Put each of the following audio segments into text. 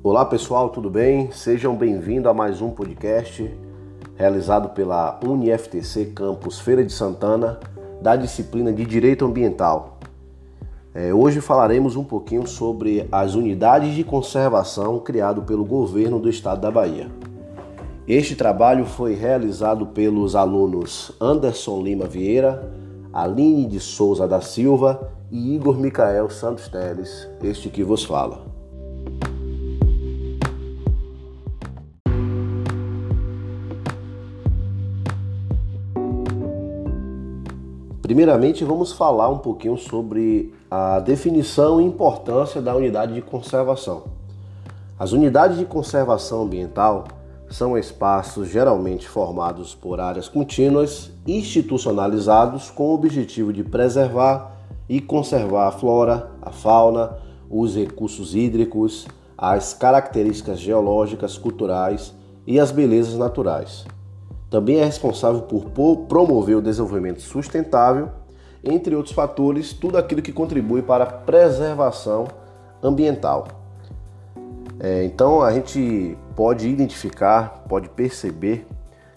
Olá pessoal, tudo bem? Sejam bem-vindos a mais um podcast realizado pela UniFTC Campus Feira de Santana da disciplina de Direito Ambiental. É, hoje falaremos um pouquinho sobre as unidades de conservação criado pelo governo do estado da Bahia. Este trabalho foi realizado pelos alunos Anderson Lima Vieira, Aline de Souza da Silva e Igor Micael Santos Teles, este que vos fala. Primeiramente, vamos falar um pouquinho sobre a definição e importância da unidade de conservação. As unidades de conservação ambiental são espaços geralmente formados por áreas contínuas institucionalizados com o objetivo de preservar e conservar a flora, a fauna, os recursos hídricos, as características geológicas, culturais e as belezas naturais. Também é responsável por promover o desenvolvimento sustentável, entre outros fatores, tudo aquilo que contribui para a preservação ambiental. É, então a gente pode identificar, pode perceber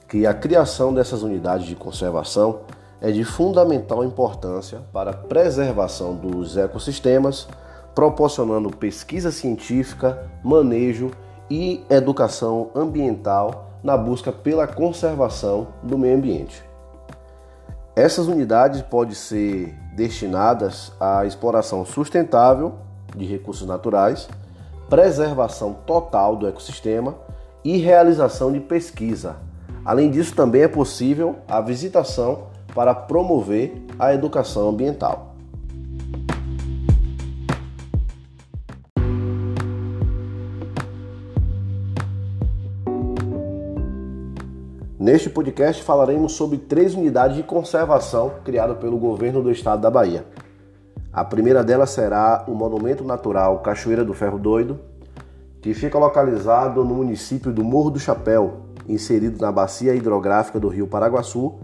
que a criação dessas unidades de conservação é de fundamental importância para a preservação dos ecossistemas, proporcionando pesquisa científica, manejo e educação ambiental na busca pela conservação do meio ambiente. Essas unidades podem ser destinadas à exploração sustentável de recursos naturais, preservação total do ecossistema e realização de pesquisa. Além disso, também é possível a visitação para promover a educação ambiental. Neste podcast falaremos sobre três unidades de conservação criadas pelo governo do estado da Bahia. A primeira delas será o Monumento Natural Cachoeira do Ferro Doido, que fica localizado no município do Morro do Chapéu, inserido na bacia hidrográfica do rio Paraguaçu,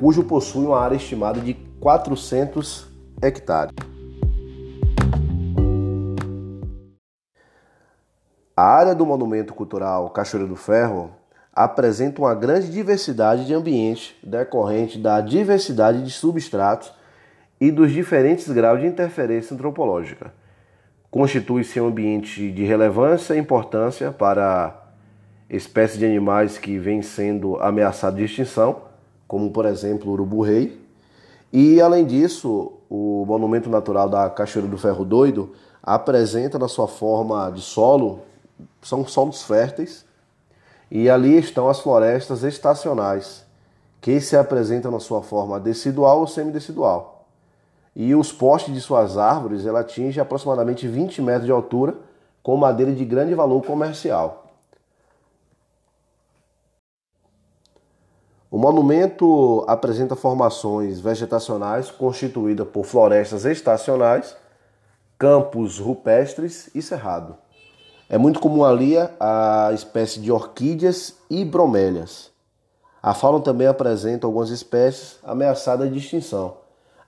cujo possui uma área estimada de 400 hectares. A área do Monumento Cultural Cachoeira do Ferro apresenta uma grande diversidade de ambientes decorrente da diversidade de substratos e dos diferentes graus de interferência antropológica. Constitui-se um ambiente de relevância e importância para espécies de animais que vêm sendo ameaçados de extinção, como por exemplo o urubu-rei. E além disso, o Monumento Natural da Cachoeira do Ferro Doido apresenta na sua forma de solo, são solos férteis, e ali estão as florestas estacionais, que se apresentam na sua forma decidual ou semidecidual. E os postes de suas árvores ela atinge aproximadamente 20 metros de altura, com madeira de grande valor comercial. O monumento apresenta formações vegetacionais constituídas por florestas estacionais, campos rupestres e cerrado. É muito comum ali a espécie de orquídeas e bromélias. A fauna também apresenta algumas espécies ameaçadas de extinção,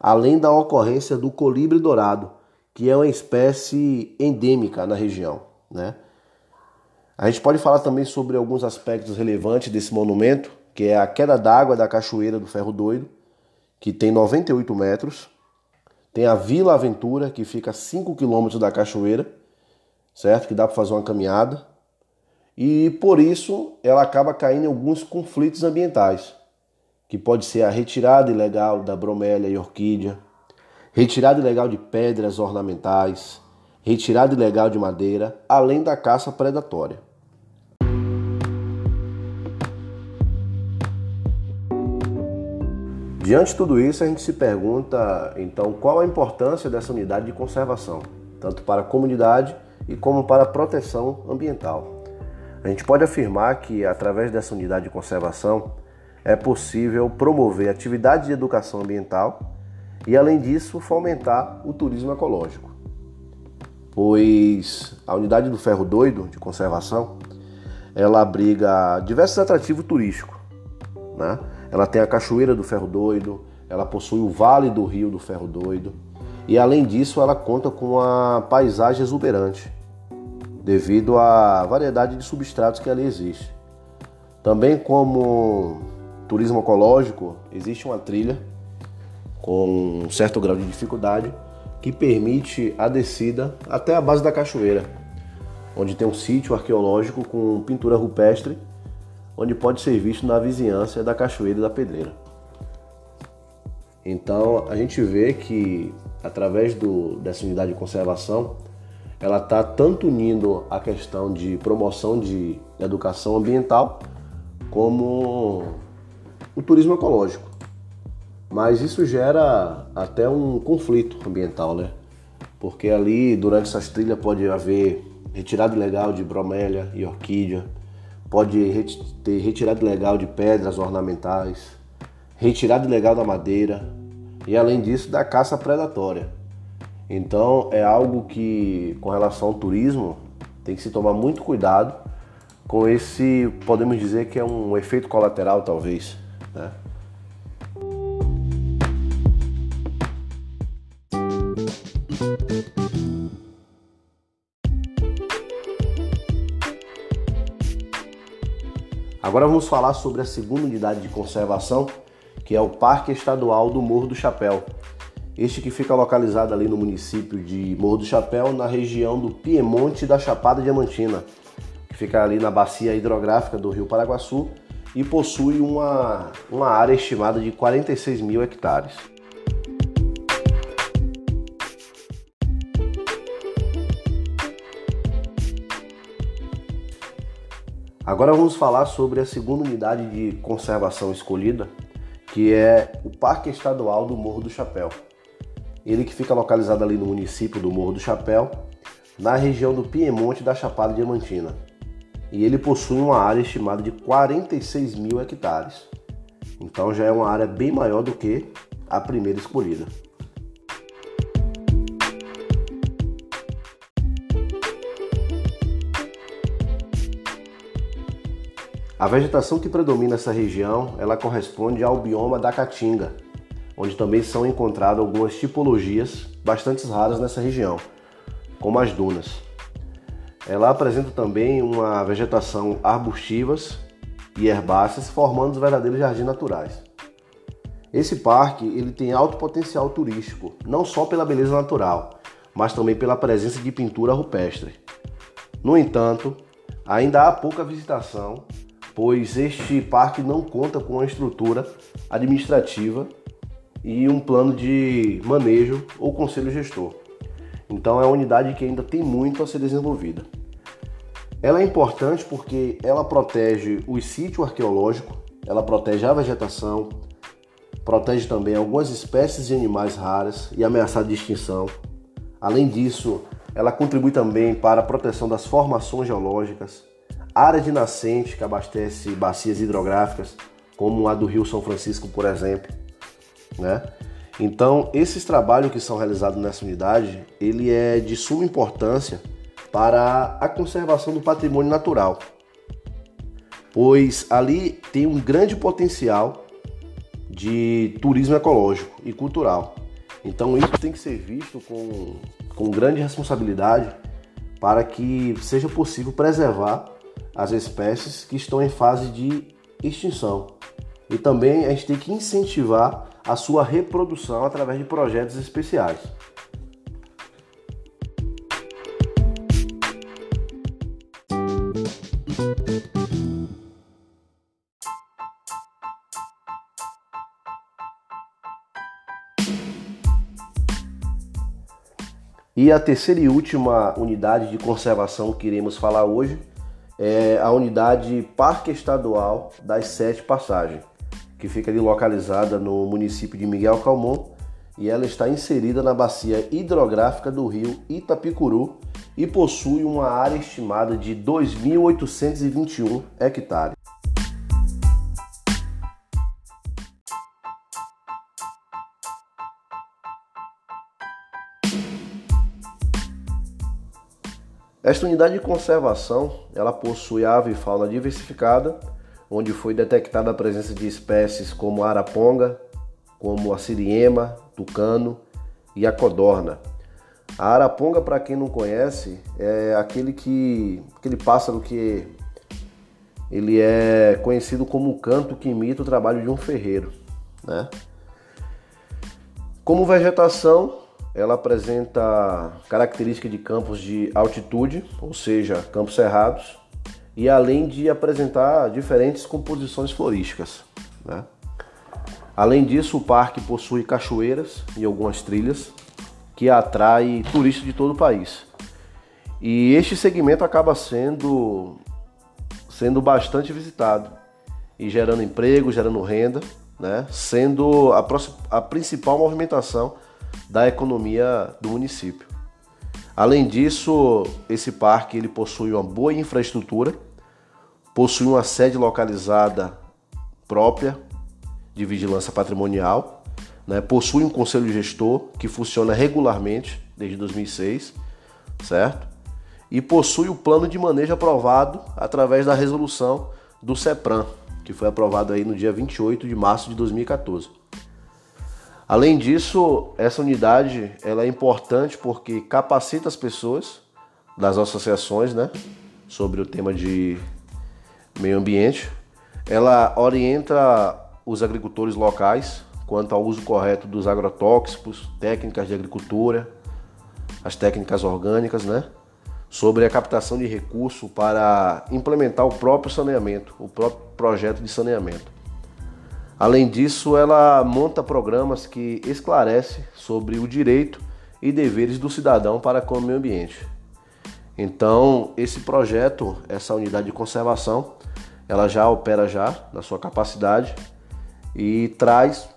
além da ocorrência do colibri dourado, que é uma espécie endêmica na região. Né? A gente pode falar também sobre alguns aspectos relevantes desse monumento, que é a queda d'água da Cachoeira do Ferro Doido, que tem 98 metros. Tem a Vila Aventura, que fica a 5 quilômetros da cachoeira certo? Que dá para fazer uma caminhada. E por isso ela acaba caindo em alguns conflitos ambientais, que pode ser a retirada ilegal da bromélia e orquídea, retirada ilegal de pedras ornamentais, retirada ilegal de madeira, além da caça predatória. Diante de tudo isso, a gente se pergunta então qual a importância dessa unidade de conservação, tanto para a comunidade e como para proteção ambiental. A gente pode afirmar que, através dessa unidade de conservação, é possível promover atividades de educação ambiental e, além disso, fomentar o turismo ecológico. Pois a unidade do Ferro Doido de conservação ela abriga diversos atrativos turísticos. Né? Ela tem a Cachoeira do Ferro Doido, ela possui o Vale do Rio do Ferro Doido, e além disso, ela conta com uma paisagem exuberante. Devido à variedade de substratos que ali existe. Também como turismo ecológico, existe uma trilha com um certo grau de dificuldade que permite a descida até a base da cachoeira, onde tem um sítio arqueológico com pintura rupestre, onde pode ser visto na vizinhança da cachoeira e da pedreira. Então a gente vê que através do, dessa unidade de conservação, ela está tanto unindo a questão de promoção de educação ambiental como o turismo ecológico. Mas isso gera até um conflito ambiental, né? Porque ali, durante essas trilhas, pode haver retirada ilegal de bromélia e orquídea, pode ter retirada ilegal de pedras ornamentais, retirada ilegal da madeira e, além disso, da caça predatória. Então, é algo que, com relação ao turismo, tem que se tomar muito cuidado com esse, podemos dizer que é um efeito colateral, talvez. Né? Agora vamos falar sobre a segunda unidade de conservação, que é o Parque Estadual do Morro do Chapéu. Este que fica localizado ali no município de Morro do Chapéu, na região do Piemonte da Chapada Diamantina, que fica ali na bacia hidrográfica do Rio Paraguaçu e possui uma, uma área estimada de 46 mil hectares. Agora vamos falar sobre a segunda unidade de conservação escolhida, que é o Parque Estadual do Morro do Chapéu. Ele que fica localizado ali no município do Morro do Chapéu, na região do Piemonte da Chapada Diamantina e ele possui uma área estimada de 46 mil hectares. Então já é uma área bem maior do que a primeira escolhida. A vegetação que predomina nessa região, ela corresponde ao bioma da Caatinga, onde também são encontradas algumas tipologias bastante raras nessa região, como as dunas. Ela apresenta também uma vegetação arbustivas e herbáceas, formando os verdadeiros jardins naturais. Esse parque ele tem alto potencial turístico, não só pela beleza natural, mas também pela presença de pintura rupestre. No entanto, ainda há pouca visitação, pois este parque não conta com uma estrutura administrativa e um plano de manejo ou conselho gestor. Então é uma unidade que ainda tem muito a ser desenvolvida. Ela é importante porque ela protege o sítio arqueológico, ela protege a vegetação, protege também algumas espécies de animais raras e ameaçadas de extinção. Além disso, ela contribui também para a proteção das formações geológicas, área de nascente que abastece bacias hidrográficas, como a do Rio São Francisco, por exemplo, né? Então, esses trabalhos que são realizados nessa unidade, ele é de suma importância para a conservação do patrimônio natural, pois ali tem um grande potencial de turismo ecológico e cultural. Então, isso tem que ser visto com, com grande responsabilidade para que seja possível preservar as espécies que estão em fase de extinção. E também a gente tem que incentivar a sua reprodução através de projetos especiais. E a terceira e última unidade de conservação que iremos falar hoje é a unidade Parque Estadual das Sete Passagens que fica ali localizada no município de Miguel Calmon e ela está inserida na bacia hidrográfica do rio Itapicuru e possui uma área estimada de 2.821 hectares. Esta unidade de conservação, ela possui ave e fauna diversificada, onde foi detectada a presença de espécies como a araponga, como a siriema, tucano e a codorna. A araponga, para quem não conhece, é aquele que aquele pássaro que ele é conhecido como o canto que imita o trabalho de um ferreiro, né? Como vegetação, ela apresenta características de campos de altitude, ou seja, campos cerrados, e além de apresentar diferentes composições florísticas. Né? Além disso, o parque possui cachoeiras e algumas trilhas que atrai turistas de todo o país. E este segmento acaba sendo sendo bastante visitado e gerando emprego, gerando renda, né? sendo a, a principal movimentação da economia do município. Além disso, esse parque ele possui uma boa infraestrutura, possui uma sede localizada própria de vigilância patrimonial, né? possui um conselho gestor que funciona regularmente desde 2006, certo? e possui o plano de manejo aprovado através da resolução do CEPRAM, que foi aprovado aí no dia 28 de março de 2014. Além disso, essa unidade ela é importante porque capacita as pessoas das associações, né, sobre o tema de meio ambiente. Ela orienta os agricultores locais quanto ao uso correto dos agrotóxicos, técnicas de agricultura, as técnicas orgânicas, né? sobre a captação de recurso para implementar o próprio saneamento, o próprio projeto de saneamento. Além disso, ela monta programas que esclarecem sobre o direito e deveres do cidadão para com o meio ambiente. Então, esse projeto, essa unidade de conservação, ela já opera já na sua capacidade e traz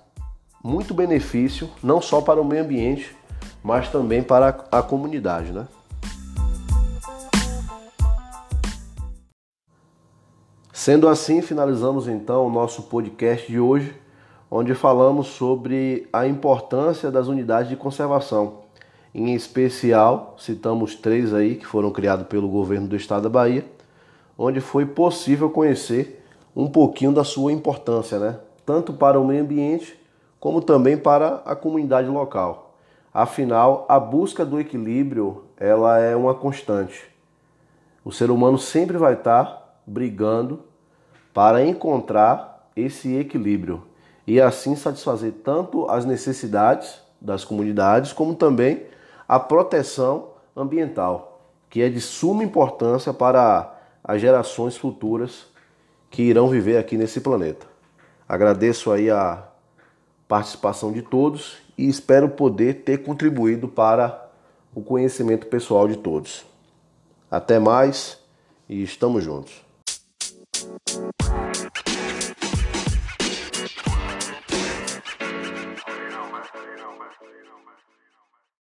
muito benefício não só para o meio ambiente, mas também para a comunidade, né? Sendo assim, finalizamos então o nosso podcast de hoje, onde falamos sobre a importância das unidades de conservação. Em especial, citamos três aí que foram criados pelo governo do estado da Bahia, onde foi possível conhecer um pouquinho da sua importância, né? Tanto para o meio ambiente como também para a comunidade local. Afinal, a busca do equilíbrio, ela é uma constante. O ser humano sempre vai estar brigando para encontrar esse equilíbrio e assim satisfazer tanto as necessidades das comunidades como também a proteção ambiental, que é de suma importância para as gerações futuras que irão viver aqui nesse planeta. Agradeço aí a participação de todos e espero poder ter contribuído para o conhecimento pessoal de todos. Até mais e estamos juntos. Bye.